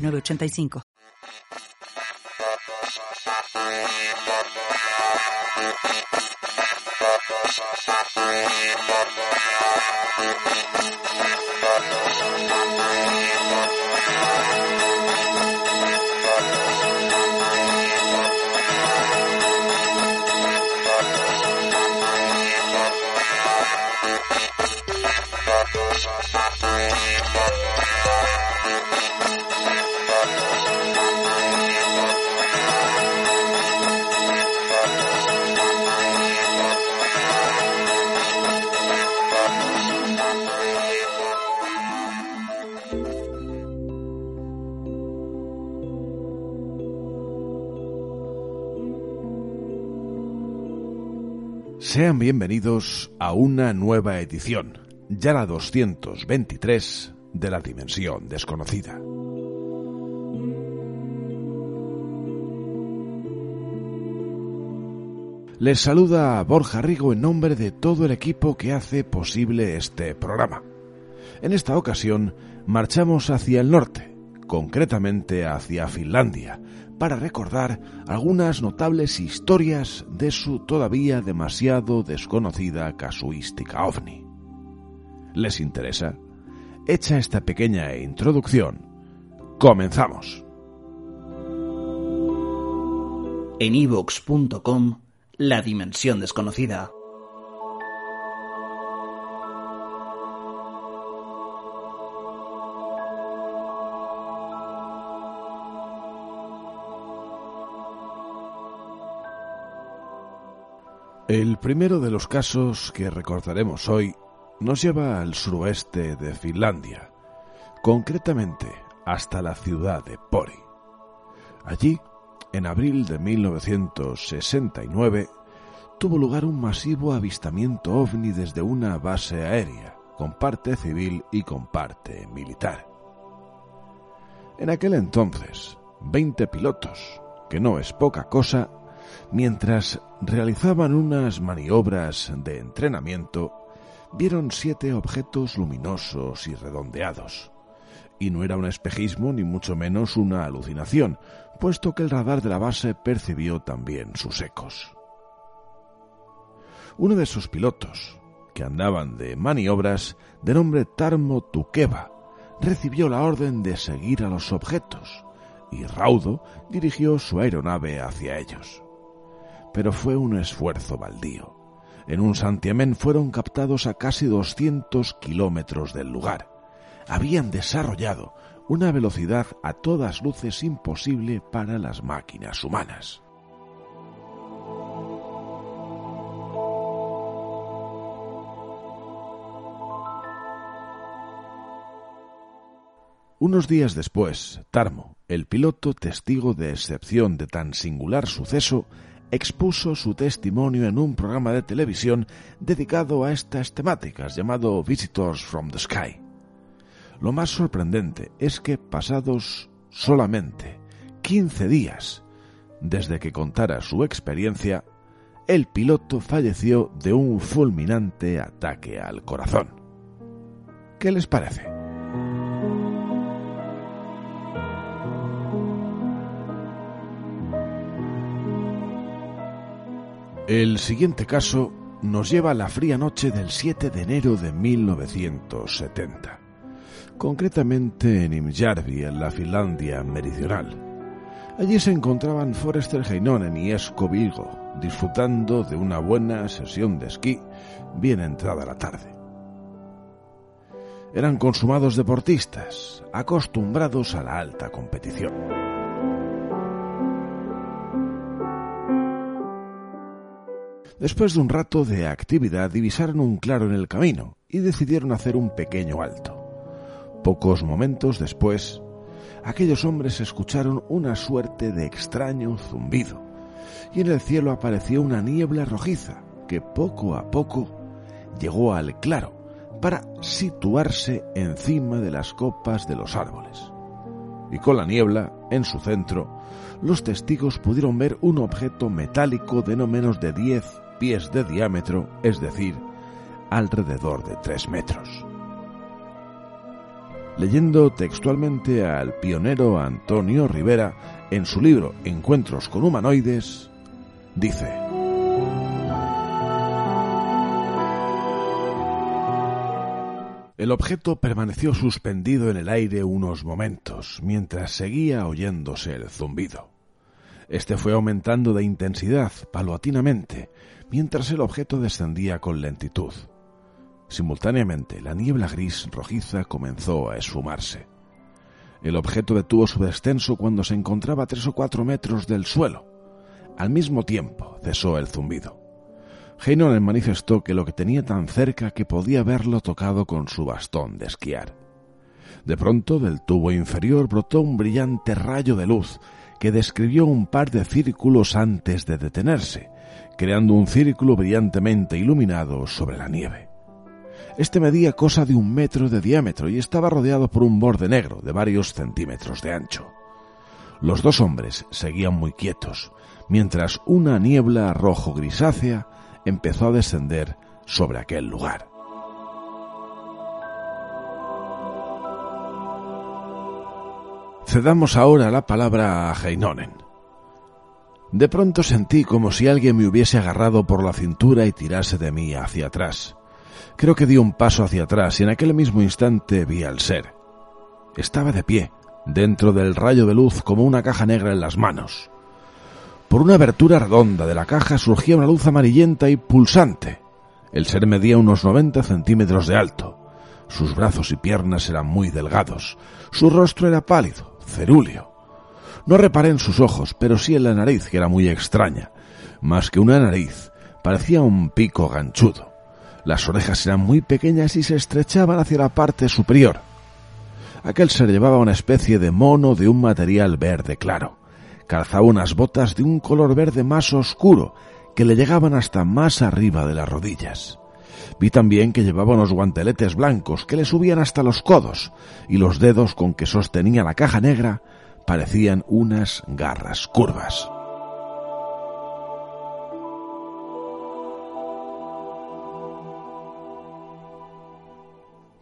985. Sean bienvenidos a una nueva edición, ya la 223 de la Dimensión Desconocida. Les saluda Borja Rigo en nombre de todo el equipo que hace posible este programa. En esta ocasión marchamos hacia el norte, concretamente hacia Finlandia, para recordar algunas notables historias de su todavía demasiado desconocida casuística ovni. ¿Les interesa? Hecha esta pequeña introducción, comenzamos. En ivox.com, La Dimensión Desconocida. El primero de los casos que recordaremos hoy nos lleva al suroeste de Finlandia, concretamente hasta la ciudad de Pori. Allí, en abril de 1969, tuvo lugar un masivo avistamiento ovni desde una base aérea, con parte civil y con parte militar. En aquel entonces, 20 pilotos, que no es poca cosa, Mientras realizaban unas maniobras de entrenamiento, vieron siete objetos luminosos y redondeados. Y no era un espejismo ni mucho menos una alucinación, puesto que el radar de la base percibió también sus ecos. Uno de sus pilotos, que andaban de maniobras, de nombre Tarmo Tukeva, recibió la orden de seguir a los objetos, y raudo dirigió su aeronave hacia ellos pero fue un esfuerzo baldío. En un santiamén fueron captados a casi 200 kilómetros del lugar. Habían desarrollado una velocidad a todas luces imposible para las máquinas humanas. Unos días después, Tarmo, el piloto testigo de excepción de tan singular suceso, expuso su testimonio en un programa de televisión dedicado a estas temáticas llamado Visitors from the Sky. Lo más sorprendente es que pasados solamente 15 días desde que contara su experiencia, el piloto falleció de un fulminante ataque al corazón. ¿Qué les parece? El siguiente caso nos lleva a la fría noche del 7 de enero de 1970, concretamente en Imjärvi, en la Finlandia meridional. Allí se encontraban Forrester Heinonen y Esko Vigo, disfrutando de una buena sesión de esquí bien entrada la tarde. Eran consumados deportistas, acostumbrados a la alta competición. Después de un rato de actividad divisaron un claro en el camino y decidieron hacer un pequeño alto. Pocos momentos después, aquellos hombres escucharon una suerte de extraño zumbido, y en el cielo apareció una niebla rojiza que poco a poco llegó al claro para situarse encima de las copas de los árboles. Y con la niebla, en su centro, los testigos pudieron ver un objeto metálico de no menos de 10 pies de diámetro, es decir, alrededor de 3 metros. Leyendo textualmente al pionero Antonio Rivera en su libro Encuentros con humanoides, dice, El objeto permaneció suspendido en el aire unos momentos, mientras seguía oyéndose el zumbido. Este fue aumentando de intensidad paulatinamente, mientras el objeto descendía con lentitud. Simultáneamente, la niebla gris rojiza comenzó a esfumarse. El objeto detuvo su descenso cuando se encontraba a tres o cuatro metros del suelo. Al mismo tiempo cesó el zumbido. Heinonen manifestó que lo que tenía tan cerca que podía haberlo tocado con su bastón de esquiar. De pronto del tubo inferior brotó un brillante rayo de luz que describió un par de círculos antes de detenerse, creando un círculo brillantemente iluminado sobre la nieve. Este medía cosa de un metro de diámetro y estaba rodeado por un borde negro de varios centímetros de ancho. Los dos hombres seguían muy quietos, mientras una niebla rojo grisácea empezó a descender sobre aquel lugar. Cedamos ahora la palabra a Heinonen. De pronto sentí como si alguien me hubiese agarrado por la cintura y tirase de mí hacia atrás. Creo que di un paso hacia atrás y en aquel mismo instante vi al ser. Estaba de pie, dentro del rayo de luz como una caja negra en las manos. Por una abertura redonda de la caja surgía una luz amarillenta y pulsante. El ser medía unos 90 centímetros de alto. Sus brazos y piernas eran muy delgados. Su rostro era pálido, cerúleo. No reparé en sus ojos, pero sí en la nariz, que era muy extraña. Más que una nariz, parecía un pico ganchudo. Las orejas eran muy pequeñas y se estrechaban hacia la parte superior. Aquel ser llevaba una especie de mono de un material verde claro. Calzaba unas botas de un color verde más oscuro que le llegaban hasta más arriba de las rodillas. Vi también que llevaba unos guanteletes blancos que le subían hasta los codos y los dedos con que sostenía la caja negra parecían unas garras curvas.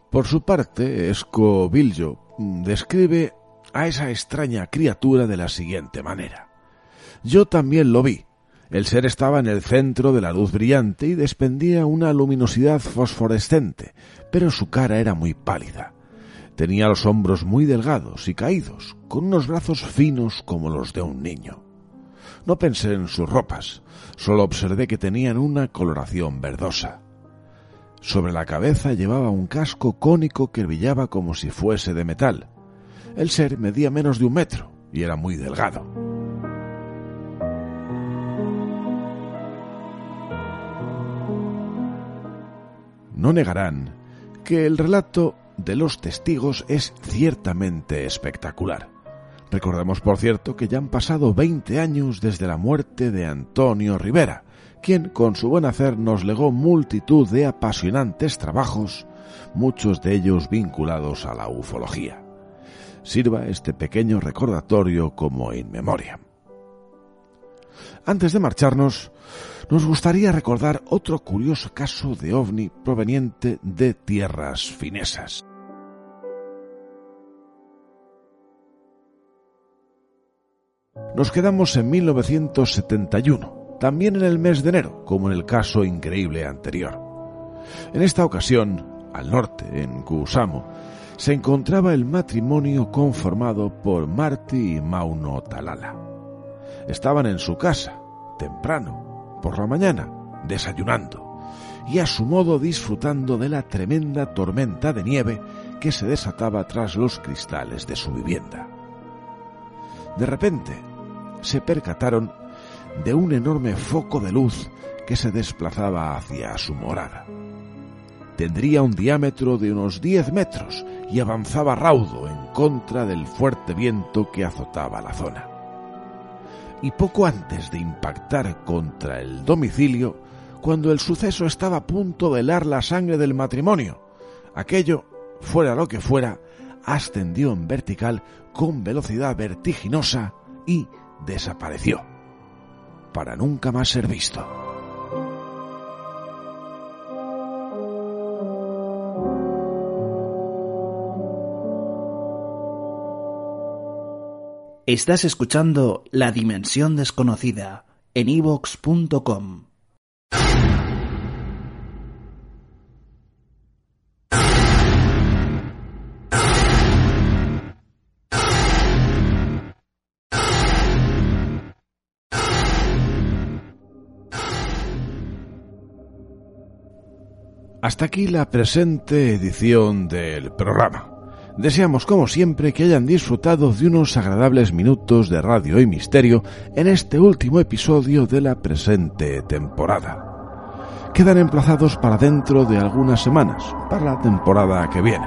Por su parte, Escobillo describe a esa extraña criatura de la siguiente manera. Yo también lo vi. El ser estaba en el centro de la luz brillante y despendía una luminosidad fosforescente, pero su cara era muy pálida. Tenía los hombros muy delgados y caídos, con unos brazos finos como los de un niño. No pensé en sus ropas, solo observé que tenían una coloración verdosa. Sobre la cabeza llevaba un casco cónico que brillaba como si fuese de metal, el ser medía menos de un metro y era muy delgado. No negarán que el relato de los testigos es ciertamente espectacular. Recordemos, por cierto, que ya han pasado 20 años desde la muerte de Antonio Rivera, quien con su buen hacer nos legó multitud de apasionantes trabajos, muchos de ellos vinculados a la ufología sirva este pequeño recordatorio como in memoria. Antes de marcharnos, nos gustaría recordar otro curioso caso de ovni proveniente de tierras finesas. Nos quedamos en 1971, también en el mes de enero, como en el caso increíble anterior. En esta ocasión, al norte, en Kusamo, se encontraba el matrimonio conformado por Marty y Mauno Talala. Estaban en su casa, temprano, por la mañana, desayunando, y a su modo disfrutando de la tremenda tormenta de nieve que se desataba tras los cristales de su vivienda. De repente, se percataron de un enorme foco de luz que se desplazaba hacia su morada. Tendría un diámetro de unos 10 metros y avanzaba raudo en contra del fuerte viento que azotaba la zona. Y poco antes de impactar contra el domicilio, cuando el suceso estaba a punto de helar la sangre del matrimonio, aquello, fuera lo que fuera, ascendió en vertical con velocidad vertiginosa y desapareció, para nunca más ser visto. Estás escuchando La Dimensión Desconocida en evox.com. Hasta aquí la presente edición del programa. Deseamos, como siempre, que hayan disfrutado de unos agradables minutos de radio y misterio en este último episodio de la presente temporada. Quedan emplazados para dentro de algunas semanas, para la temporada que viene,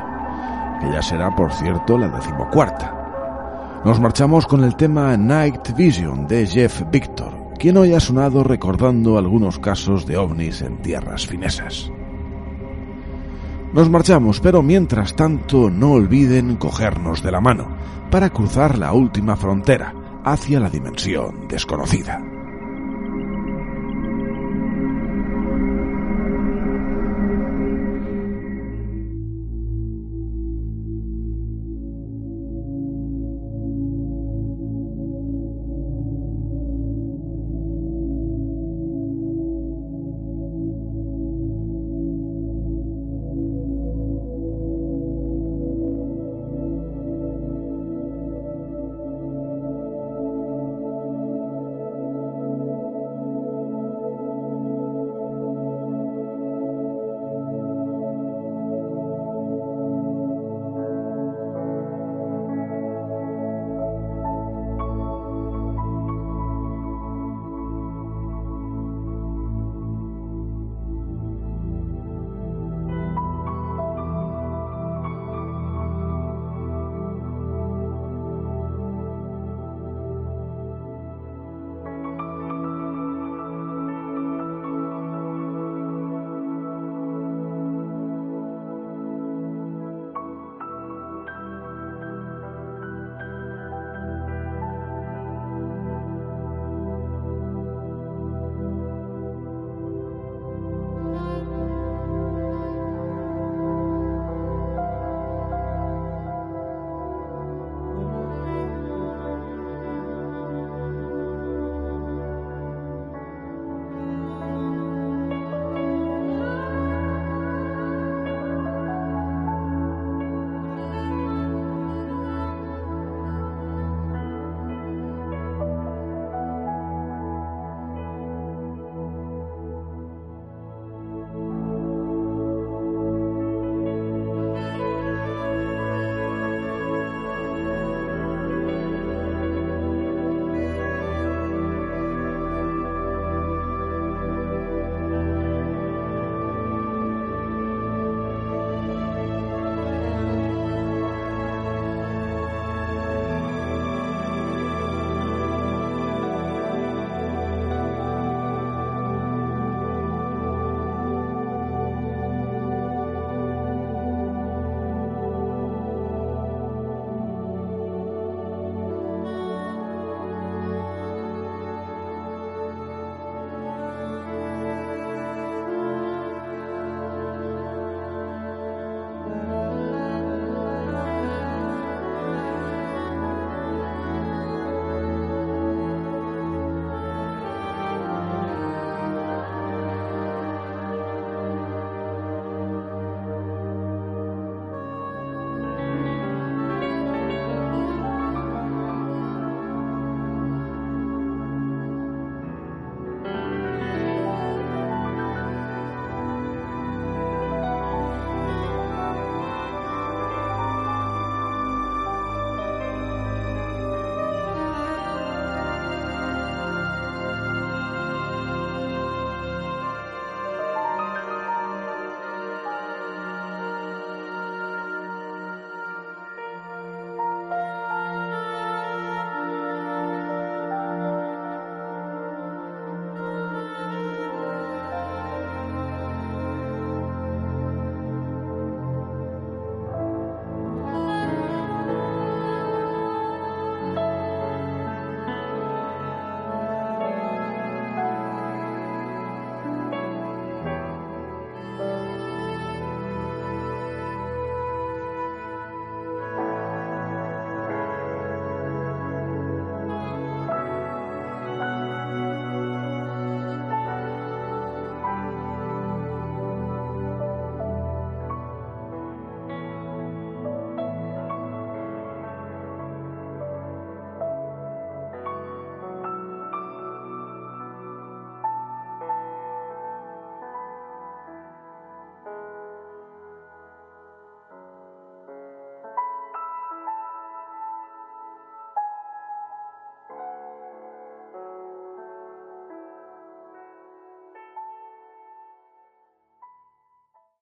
que ya será, por cierto, la decimocuarta. Nos marchamos con el tema Night Vision de Jeff Victor, quien hoy ha sonado recordando algunos casos de ovnis en tierras finesas. Nos marchamos, pero mientras tanto no olviden cogernos de la mano para cruzar la última frontera hacia la dimensión desconocida.